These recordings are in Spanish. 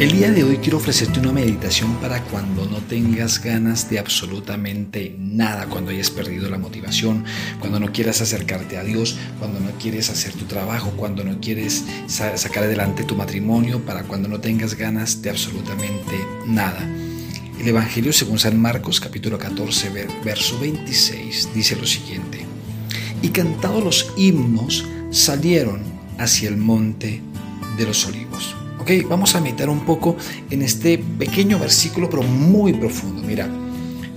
El día de hoy quiero ofrecerte una meditación para cuando no tengas ganas de absolutamente nada, cuando hayas perdido la motivación, cuando no quieras acercarte a Dios, cuando no quieres hacer tu trabajo, cuando no quieres sacar adelante tu matrimonio, para cuando no tengas ganas de absolutamente nada. El Evangelio según San Marcos capítulo 14 verso 26 dice lo siguiente. Y cantados los himnos salieron hacia el monte de los olivos vamos a meditar un poco en este pequeño versículo, pero muy profundo. Mira,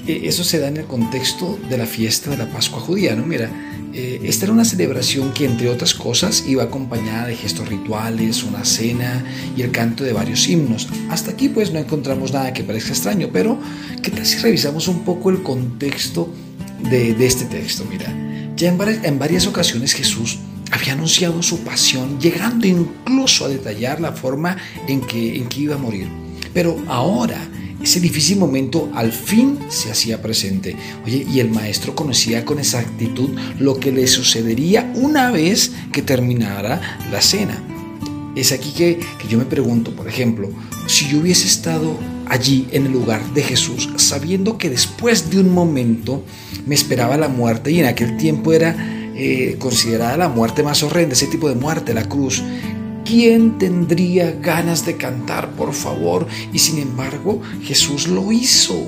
eh, eso se da en el contexto de la fiesta de la Pascua judía, ¿no? Mira, eh, esta era una celebración que, entre otras cosas, iba acompañada de gestos rituales, una cena y el canto de varios himnos. Hasta aquí, pues, no encontramos nada que parezca extraño, pero ¿qué tal si revisamos un poco el contexto de, este texto? Mira, ya en varias ocasiones Jesús había anunciado su pasión, llegando incluso a detallar la forma en que, en que iba a morir. Pero ahora, ese difícil momento al fin se hacía presente. Oye, y el maestro conocía con exactitud lo que le sucedería una vez que terminara la cena. Es aquí que, que yo me pregunto, por ejemplo, si yo hubiese estado allí en el lugar de Jesús, sabiendo que después de un momento me esperaba la muerte y en aquel tiempo era eh, considerada la muerte más horrenda, ese tipo de muerte, la cruz. ¿Quién tendría ganas de cantar, por favor? Y sin embargo, Jesús lo hizo.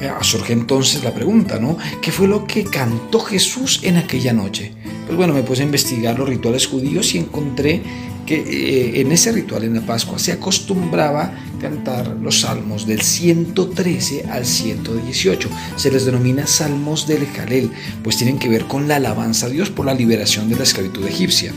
Eh, surge entonces la pregunta, ¿no? ¿Qué fue lo que cantó Jesús en aquella noche? Pues bueno, me puse a investigar los rituales judíos y encontré que eh, en ese ritual en la Pascua se acostumbraba cantar los salmos del 113 al 118. Se les denomina salmos del Jalel, pues tienen que ver con la alabanza a Dios por la liberación de la esclavitud egipcia.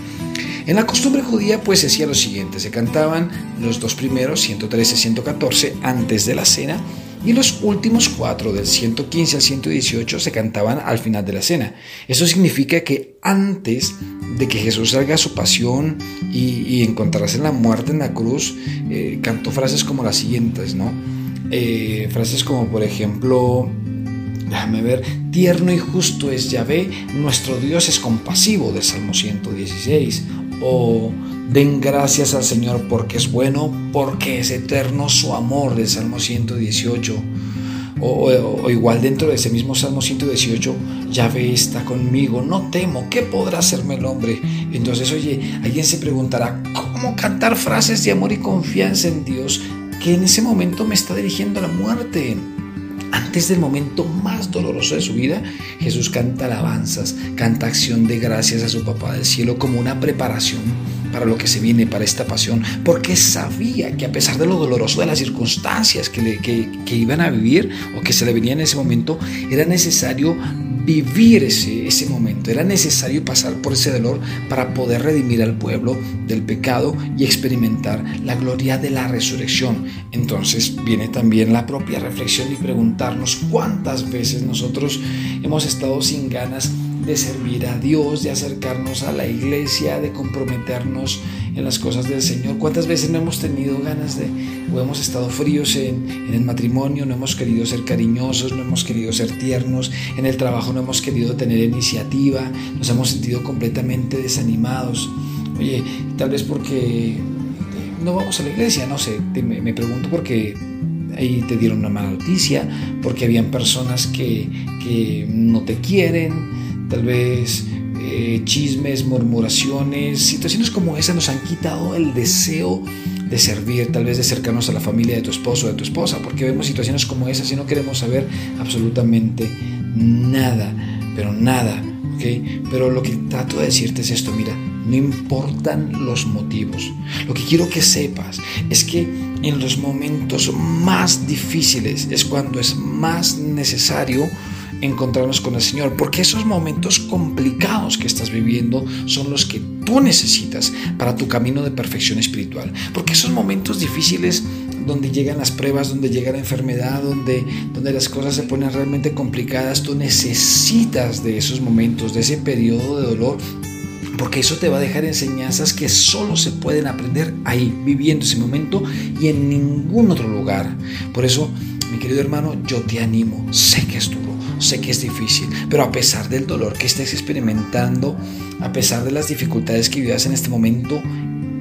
En la costumbre judía pues se hacía lo siguiente, se cantaban los dos primeros, 113 y 114, antes de la cena, y los últimos cuatro, del 115 al 118, se cantaban al final de la cena. Eso significa que antes de que Jesús salga a su pasión y, encontrarse en la muerte en la cruz, eh, cantó frases como las siguientes, ¿no? Eh, frases como, por ejemplo, déjame ver, tierno y justo es Yahvé, nuestro Dios es compasivo, de Salmo 116, o Den gracias al Señor porque es bueno, porque es eterno su amor del Salmo 118. O, igual dentro de ese mismo Salmo 118, Yahvé está conmigo, no temo, ¿qué podrá hacerme el hombre? Entonces, oye, alguien se preguntará, ¿cómo cantar frases de amor y confianza en Dios que en ese momento me está dirigiendo a la muerte? Antes del momento más doloroso de su vida, Jesús canta alabanzas, canta acción de gracias a su papá del cielo como una preparación para lo que se viene, para esta pasión, porque sabía que a pesar de lo doloroso de las circunstancias que, le, que, iban a vivir o que se le venía en ese momento, era necesario vivir ese, ese momento, era necesario pasar por ese dolor para poder redimir al pueblo del pecado y experimentar la gloria de la resurrección. Entonces viene también la propia reflexión y preguntarnos cuántas veces nosotros hemos estado sin ganas de servir a Dios, de acercarnos a la iglesia, de comprometernos en las cosas del Señor. ¿Cuántas veces no hemos tenido ganas de, o hemos estado fríos en, el matrimonio, no hemos querido ser cariñosos, no hemos querido ser tiernos, en el trabajo no hemos querido tener iniciativa, nos hemos sentido completamente desanimados? Oye, tal vez porque no vamos a la iglesia, no sé, me, me pregunto porque ahí te dieron una mala noticia, porque habían personas que, que no te quieren, tal vez eh, chismes, murmuraciones, situaciones como esa nos han quitado el deseo de servir, tal vez de acercarnos a la familia de tu esposo o de tu esposa, porque vemos situaciones como esas y no queremos saber absolutamente nada, pero nada, ¿ok? Pero lo que trato de decirte es esto, mira, no importan los motivos. Lo que quiero que sepas es que en los momentos más difíciles es cuando es más necesario encontrarnos con el Señor, porque esos momentos complicados que estás viviendo son los que tú necesitas para tu camino de perfección espiritual, porque esos momentos difíciles donde llegan las pruebas, donde llega la enfermedad, donde, donde las cosas se ponen realmente complicadas, tú necesitas de esos momentos, de ese periodo de dolor porque eso te va a dejar enseñanzas que solo se pueden aprender ahí, viviendo ese momento y en ningún otro lugar. Por eso, mi querido hermano, yo te animo, sé que es duro, sé que es difícil, pero a pesar del dolor que estés experimentando, a pesar de las dificultades que vivas en este momento,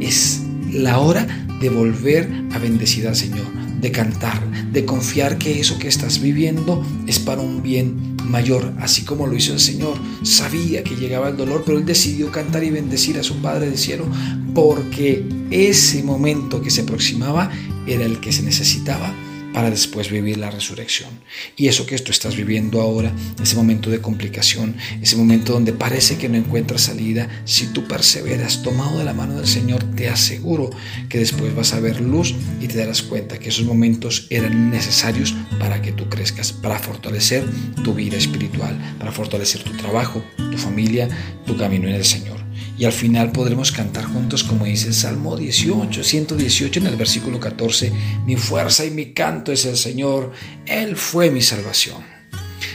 es la hora de volver a bendecir al Señor, de cantar, de confiar que eso que estás viviendo es para un bien mayor, así como lo hizo el Señor. Sabía que llegaba el dolor, pero él decidió cantar y bendecir a su Padre del cielo porque ese momento que se aproximaba era el que se necesitaba para después vivir la resurrección. Y eso que tú estás viviendo ahora, ese momento de complicación, ese momento donde parece que no encuentras salida, si tú perseveras tomado de la mano del Señor, te aseguro que después vas a ver luz y te darás cuenta que esos momentos eran necesarios para que tú crezcas, para fortalecer tu vida espiritual, para fortalecer tu trabajo, tu familia, tu camino en el Señor. Y al final podremos cantar juntos como dice el Salmo 18, 118 en el versículo 14, mi fuerza y mi canto es el Señor, Él fue mi salvación.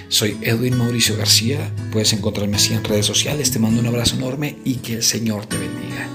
Soy Edwin Mauricio García, puedes encontrarme así en redes sociales, te mando un abrazo enorme y que el Señor te bendiga.